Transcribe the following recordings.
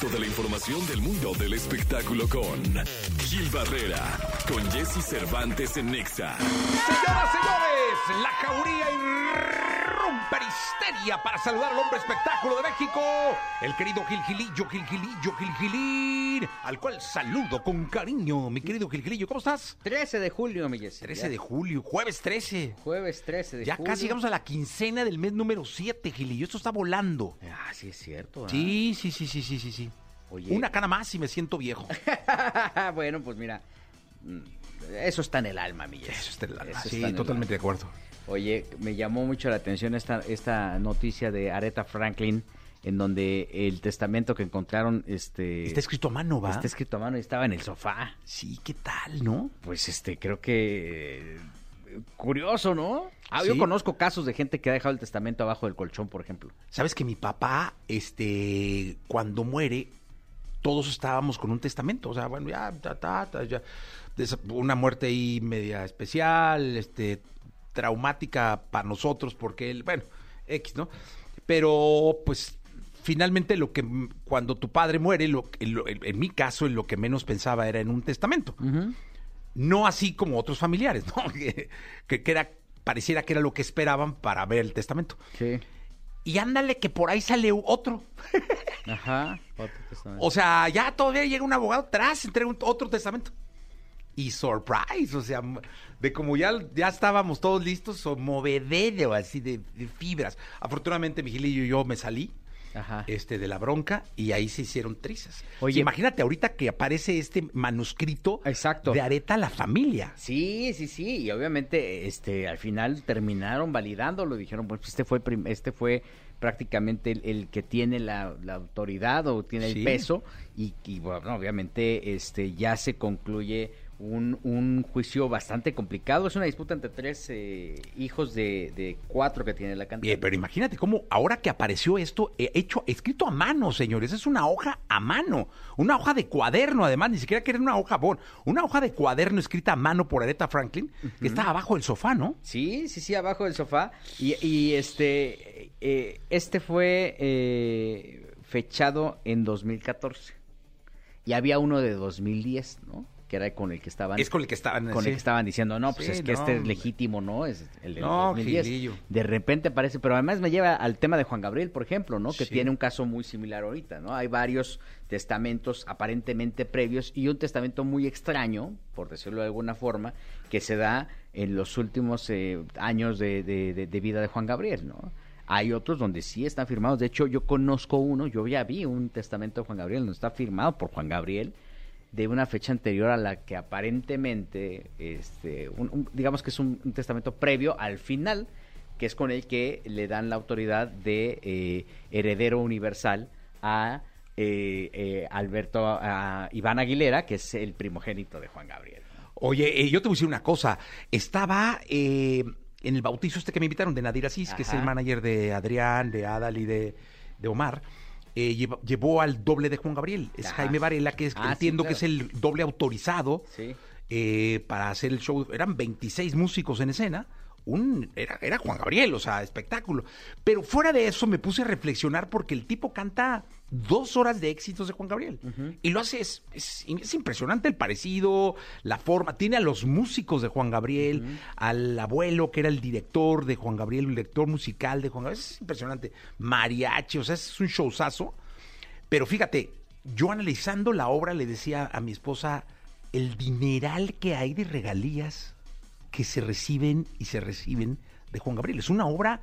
Toda la información del mundo del espectáculo con Gil Barrera, con Jesse Cervantes en Nexa. Señoras, señores, la jauría en histeria para saludar al hombre espectáculo de México, el querido Gil Gilillo, Gil Gilillo, Gil Gilín, al cual saludo con cariño, mi querido Gil Gilillo. ¿Cómo estás? 13 de julio, mi Jessy. 13 Ya. de julio, jueves 13. Jueves 13 de Ya julio. casi llegamos a la quincena del mes número 7, Gilillo. Esto está volando. Ah, sí es cierto. ¿verdad? Sí, sí, sí, sí, sí, sí, sí. Oye. Una cana más y me siento viejo. bueno, pues mira, mm, eso está en el alma, mi Jessy. Eso está en el alma. Eso Sí, totalmente de acuerdo. Oye, me llamó mucho la atención esta, esta noticia de Aretha Franklin, en donde el testamento que encontraron, este... Está escrito a mano, ¿va? está escrito a mano y estaba en el sofá. Sí, ¿qué tal, no? Pues este, creo que... Curioso, ¿no? Ah, Sí. Yo conozco casos de gente que ha dejado el testamento abajo del colchón, por ejemplo. Sabes que mi papá, este, cuando muere, todos estábamos con un testamento. O sea, bueno, ya, ta, ta, ta, ya. Una muerte ahí media especial, este, traumática para nosotros, porque él, bueno, X, ¿no? Pero, pues, finalmente lo que, cuando tu padre muere, lo, en, lo- en- mi caso, en lo que menos pensaba era en un testamento. No así como otros familiares, ¿no? que, que- era, pareciera que era lo que esperaban para ver el testamento. Sí. Y ándale que por ahí sale otro. Ajá. Otro testamento. O sea, ya todavía llega un abogado atrás, entrega un- otro testamento. Y surprise, o sea, de como ya, ya estábamos todos listos, o movedero así de, de fibras. Afortunadamente, Miguelillo y yo me salí Ajá. este, de la bronca y ahí se hicieron trizas. Oye. Imagínate ahorita que aparece este manuscrito Exacto. de Areta a la familia. Sí, sí, sí, y obviamente este al final terminaron validándolo, dijeron, pues este fue este fue prácticamente el, el que tiene la, la autoridad o tiene Sí. el peso y, y, bueno, obviamente este ya se concluye un, un juicio bastante complicado, es una disputa entre tres eh, hijos de, de cuatro que tiene la cantidad. Bien, pero imagínate cómo ahora que apareció esto, eh, hecho, escrito a mano, señores, es una hoja a mano, una hoja de cuaderno, además, ni siquiera que era una hoja bon, una hoja de cuaderno escrita a mano por Aretha Franklin, que está abajo del sofá, ¿no? Sí, sí, sí, abajo del sofá. Y, y, este, eh, este fue eh, fechado en 2014. Y había uno de 2010, ¿no? Que era con el que estaban... Es con el que estaban. con sí. el que estaban diciendo, no, pues Sí, es que no, este es legítimo, ¿no? Es el del No, 2010. Gilillo. De repente aparece, pero además me lleva al tema de Juan Gabriel, por ejemplo, ¿no? Que Sí. tiene un caso muy similar ahorita, ¿no? Hay varios testamentos aparentemente previos y un testamento muy extraño, por decirlo de alguna forma, que se da en los últimos eh, años de, de- de- de vida de Juan Gabriel, ¿no? Hay otros donde sí están firmados. De hecho, yo conozco uno, yo ya vi un testamento de Juan Gabriel, donde está firmado por Juan Gabriel de una fecha anterior a la que aparentemente, este, un- un- digamos que es un, un testamento previo al final, que es con el que le dan la autoridad de eh, heredero universal a eh, eh, Alberto, a Iván Aguilera, que es el primogénito de Juan Gabriel. Oye, eh, yo te voy a decir una cosa. Estaba eh, en el bautizo este que me invitaron de Nadir Asís, que es el manager de Adrián, de Adal y de, de Omar. Eh, lleva- llevó al doble de Juan Gabriel. Es. Jaime Varela, que es, Ah, sí, entiendo claro. que es el doble autorizado Sí. eh, para hacer el show. Eran 26 músicos en escena. Un, era, era Juan Gabriel, o sea, espectáculo. Pero fuera de eso me puse a reflexionar porque el tipo canta dos horas de éxitos de Juan Gabriel. Y lo hace, es, es, es impresionante el parecido, la forma. Tiene a los músicos de Juan Gabriel, al abuelo que era el director de Juan Gabriel, el director musical de Juan Gabriel. Es impresionante. Mariachi, o sea, es un showzazo. Pero fíjate, yo analizando la obra le decía a mi esposa el dineral que hay de regalías que se reciben y se reciben de Juan Gabriel. Es una obra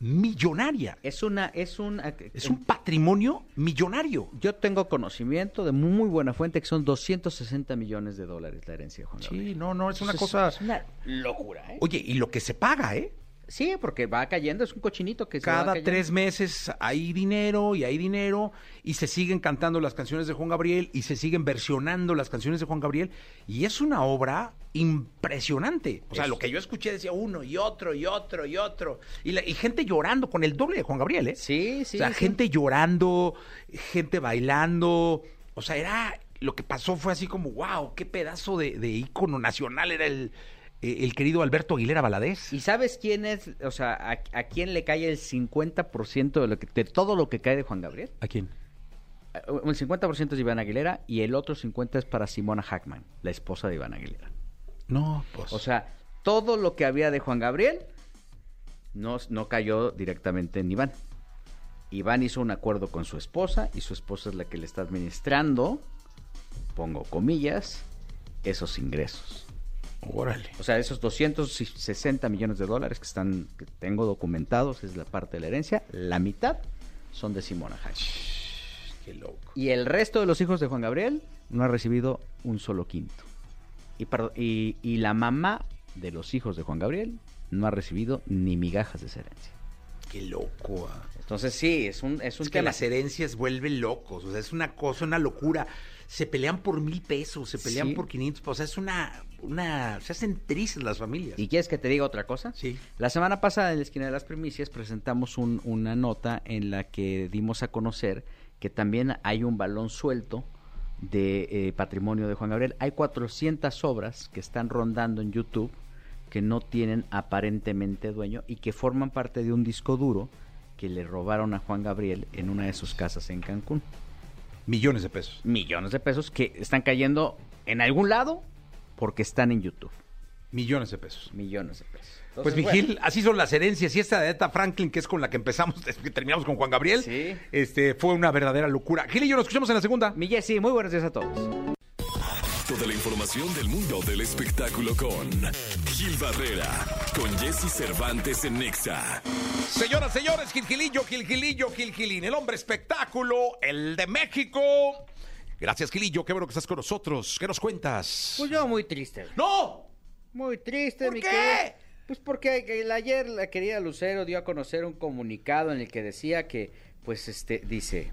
millonaria. Es una, es un, Es un patrimonio millonario. Yo tengo conocimiento de muy buena fuente que son 260 millones de dólares la herencia de Juan Gabriel. Sí, no, no, es una cosa... Es una locura, ¿eh? Oye, y lo que se paga, ¿eh? Sí, porque va cayendo, es un cochinito que se va Cada cayendo. tres meses hay dinero y hay dinero y se siguen cantando las canciones de Juan Gabriel y se siguen versionando las canciones de Juan Gabriel y es una obra impresionante. O sea, Es- lo que yo escuché decía uno y otro y otro y otro y, la- y gente llorando con el doble de Juan Gabriel, ¿eh? Sí, sí. o sea, sí. gente llorando, gente bailando. O sea, era. Lo que pasó fue así como, wow, qué pedazo de, de ícono nacional era el, eh, el querido Alberto Aguilera Valadez. ¿Y sabes quién es, o sea, a, a quién le cae el 50% de, lo que, de todo lo que cae de Juan Gabriel? ¿A quién? el 50% es Iván Aguilera y el otro 50% es para Simona Hackman, la esposa de Iván Aguilera. No, pues. O sea, todo lo que había de Juan Gabriel no, no cayó directamente en Iván. Iván hizo un acuerdo con su esposa y su esposa es la que le está administrando, pongo comillas, esos ingresos. Órale. O sea, esos 260 millones de dólares que están que tengo documentados es la parte de la herencia, la mitad son de Simona Hayek. Qué loco. Y el resto de los hijos de Juan Gabriel no ha recibido un solo quinto. Y, perdón, y, y la mamá de los hijos de Juan Gabriel no ha recibido ni migajas de esa herencia. Qué loco. ah. Entonces sí, es un, es un Es que las herencias vuelven locos. O sea, es una cosa, una locura. Se pelean por mil pesos, se pelean Sí. por 500. O sea, es una, una. Se hacen tristes las familias. ¿Y quieres que te diga otra cosa? Sí. La semana pasada en la esquina de las primicias presentamos un- una nota en la que dimos a conocer que también hay un balón suelto de eh, patrimonio de Juan Gabriel. Hay 400 obras que están rondando en YouTube que no tienen aparentemente dueño y que forman parte de un disco duro que le robaron a Juan Gabriel en una de sus casas en Cancún. Millones de pesos. Millones de pesos que están cayendo en algún lado porque están en YouTube. Millones de pesos. Millones de pesos. Pues Vigil, así son las herencias. Y esta de Eta Franklin, que es con la que empezamos, que terminamos con Juan Gabriel, Sí. este, fue una verdadera locura. Gil y yo nos escuchamos en la segunda. Mi Jessy, muy buenos días a todos. Toda la información del mundo del espectáculo con Gil Barrera, con Jesse Cervantes en Nexa. Señoras, señores, Gilgilillo, Gilgilillo, Gilgilín, el hombre espectáculo, el de México. Gracias, Gilillo, qué bueno que estás con nosotros. ¿Qué nos cuentas? Pues yo muy triste. ¡No! Muy triste, ¿Por mi qué? querido. Pues porque el- ayer la querida Lucero dio a conocer un comunicado en el que decía que, pues, este, dice,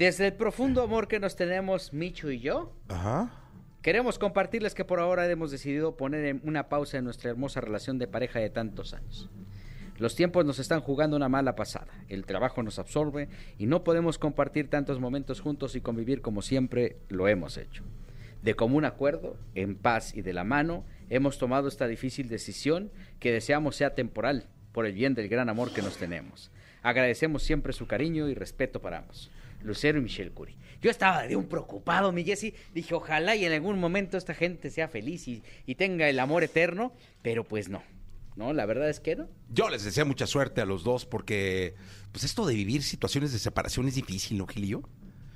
desde el profundo amor que nos tenemos Micho y yo, Ajá. queremos compartirles que por ahora hemos decidido poner en una pausa en nuestra hermosa relación de pareja de tantos años. Los tiempos nos están jugando una mala pasada, el trabajo nos absorbe y no podemos compartir tantos momentos juntos y convivir como siempre lo hemos hecho. De común acuerdo, en paz y de la mano, hemos tomado esta difícil decisión que deseamos sea temporal, por el bien del gran amor que nos tenemos. Agradecemos siempre su cariño y respeto para ambos. Lucero y Michelle Curie. Yo estaba de un preocupado, mi Jessy. Dije, ojalá y en algún momento esta gente sea feliz y, y tenga el amor eterno, pero pues no. No, la verdad es que no. Yo les deseo mucha suerte a los dos porque, pues esto de vivir situaciones de separación es difícil, ¿no, Gilillo?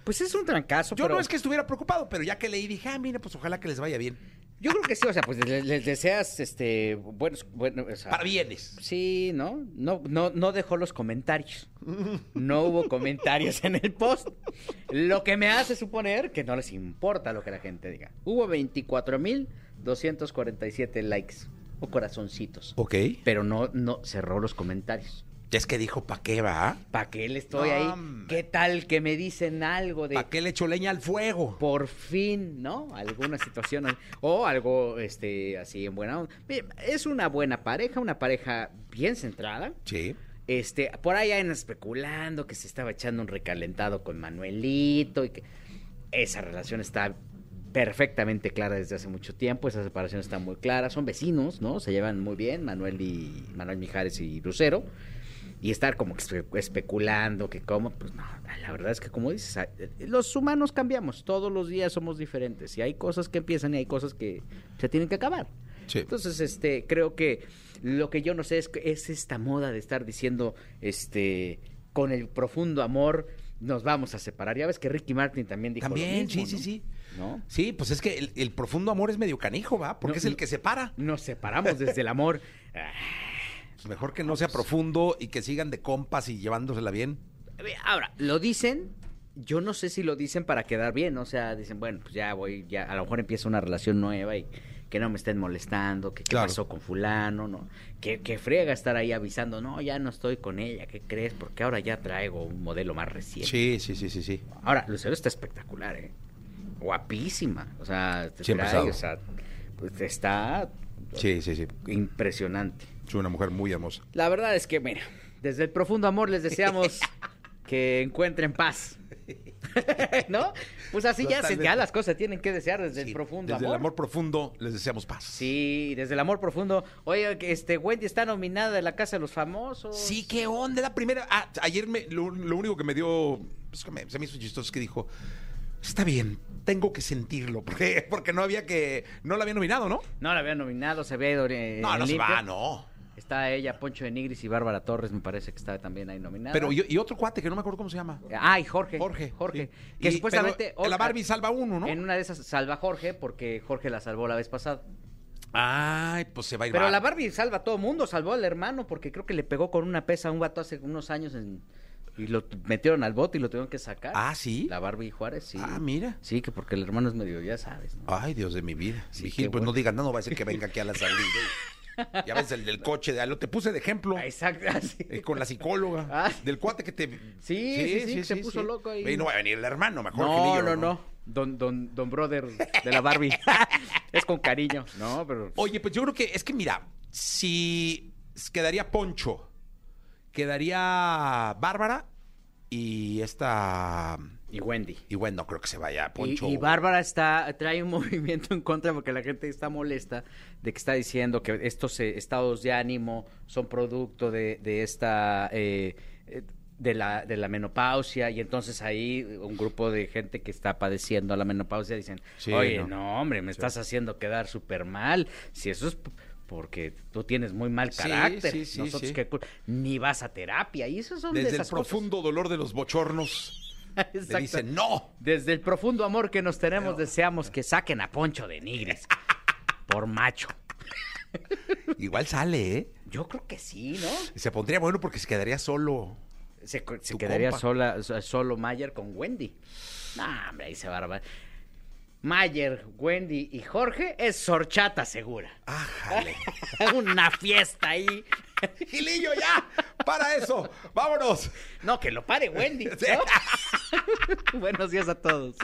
Pues es un trancazo, Yo pero no es que estuviera preocupado, pero ya que leí dije, ah, mira, pues ojalá que les vaya bien. Yo creo que sí, o sea, pues les, les deseas este buenos, bueno, o sea, Para bienes. Sí, ¿no? No, no, no dejó los comentarios. No hubo comentarios en el post. Lo que me hace suponer que no les importa lo que la gente diga. Hubo 24.247 likes o corazoncitos. Ok. Pero no, no cerró los comentarios. Ya es que dijo, ¿pa' qué va? ¿Para qué le estoy No, ahí? ¿Qué tal que me dicen algo de ¿Para qué le echo leña al fuego? por fin, ¿no? Alguna situación o algo este así en buena onda. Es una buena pareja, una pareja bien centrada. Sí. Este, por ahí andan especulando que se estaba echando un recalentado con Manuelito y que esa relación está perfectamente clara desde hace mucho tiempo, esa separación está muy clara, son vecinos, ¿no? Se llevan muy bien, Manuel y Manuel Mijares y Lucero. Y estar como que espe- especulando que cómo, pues no, la verdad es que como dices, a- los humanos cambiamos, todos los días somos diferentes y hay cosas que empiezan y hay cosas que se tienen que acabar. Sí. Entonces, este, creo que lo que yo no sé es, es esta moda de estar diciendo, este, con el profundo amor nos vamos a separar. Ya ves que Ricky Martin también dijo lo También, mismo, sí, sí, ¿no? sí. ¿No? Sí, pues es que el, el profundo amor es medio canijo, ¿va? Porque No, es el que separa. Nos separamos desde el amor. Ah, Pues mejor que no sea profundo y que sigan de compas y llevándosela bien. Ahora, lo dicen, yo no sé si lo dicen para quedar bien, o sea, dicen, bueno, pues ya voy, ya a lo mejor empieza una relación nueva y que no me estén molestando, que qué Claro. pasó con fulano, ¿no? Que, que frega estar ahí avisando, no, ya no estoy con ella, ¿qué crees? Porque ahora ya traigo un modelo más reciente. Sí, sí, sí, sí, sí. Ahora, Lucero está espectacular, ¿eh? Guapísima, o sea, te trae, o sea, pues está Sí, sí, sí. impresionante. Es una mujer muy hermosa. La verdad es que, mira, desde el profundo amor les deseamos que encuentren paz. ¿No? Pues así ya, se- ya las cosas tienen que desear desde el profundo Desde amor. el amor profundo les deseamos paz. Sí, desde el amor profundo. Oye, este Wendy está nominada de la Casa de los Famosos. Sí, qué onda. La primera. Ah, ayer me, lo, lo único que me dio. pues, que me- se me hizo chistoso es que dijo. Está bien, tengo que sentirlo. Porque, porque no había que. No la había nominado, ¿no? No la había nominado, se había ido eh, no, en no se va, no. Está ella, Poncho de Nigris y Bárbara Torres, me parece que está también ahí nominada. Pero y, y otro cuate que no me acuerdo cómo se llama. Ah, y Jorge. Jorge. Jorge. sí. Que Y- supuestamente. la Barbie salva uno, ¿no? En una de esas salva a Jorge porque Jorge la salvó la vez pasada. Ay, pues se va a ir. Pero Bar- la Barbie salva a todo mundo, salvó al hermano porque creo que le pegó con una pesa a un vato hace unos años en- y lo metieron al bote y lo tuvieron que sacar. Ah, ¿sí? La Barbie Juárez, sí. Ah, mira. Sí, que porque el hermano es medio, ya sabes, ¿no? Ay, Dios de mi vida. Sí, Vigil, pues bueno. no digan, no, no va a ser que venga aquí a la salida. ya ves, el del coche, de, lo te puse de ejemplo. Ah, Exacto, así. eh, con la psicóloga. Ah. Del cuate que te. Sí, sí, sí, que se puso loco ahí. Y no va a venir el hermano, mejor No, Gilillo, no, no. Don, don, don brother de la Barbie. es con cariño. No, pero. Oye, pues yo creo que es que mira, si quedaría Poncho, quedaría Bárbara y esta. Y Wendy. Y bueno, no creo que se vaya Y, Poncho. y Bárbara está trae un movimiento en contra porque la gente está molesta de que está diciendo que estos eh, estados de ánimo son producto de, de esta eh, de la de la menopausia y entonces ahí un grupo de gente que está padeciendo la menopausia dicen Sí, oye no. no, hombre me estás haciendo quedar súper mal si eso es porque tú tienes muy mal carácter sí, sí, nosotros cul- ni vas a terapia y eso son de Desde el esas cosas. profundo dolor de los bochornos, le dicen no. Desde el profundo amor que nos tenemos, deseamos que saquen a Poncho de Nigris. Por macho. Igual sale, ¿eh? Yo creo que sí, ¿no? Se pondría bueno porque se quedaría solo. Se, quedaría compa. sola, so- solo Mayer con Wendy. No, hombre, ahí se va a armar. Mayer, Wendy y Jorge es sorchata segura. Ájale. Una fiesta ahí. Gilillo, ya. Para eso. Vámonos. No, que lo pare Wendy. ¿no? Sí. Buenos días a todos.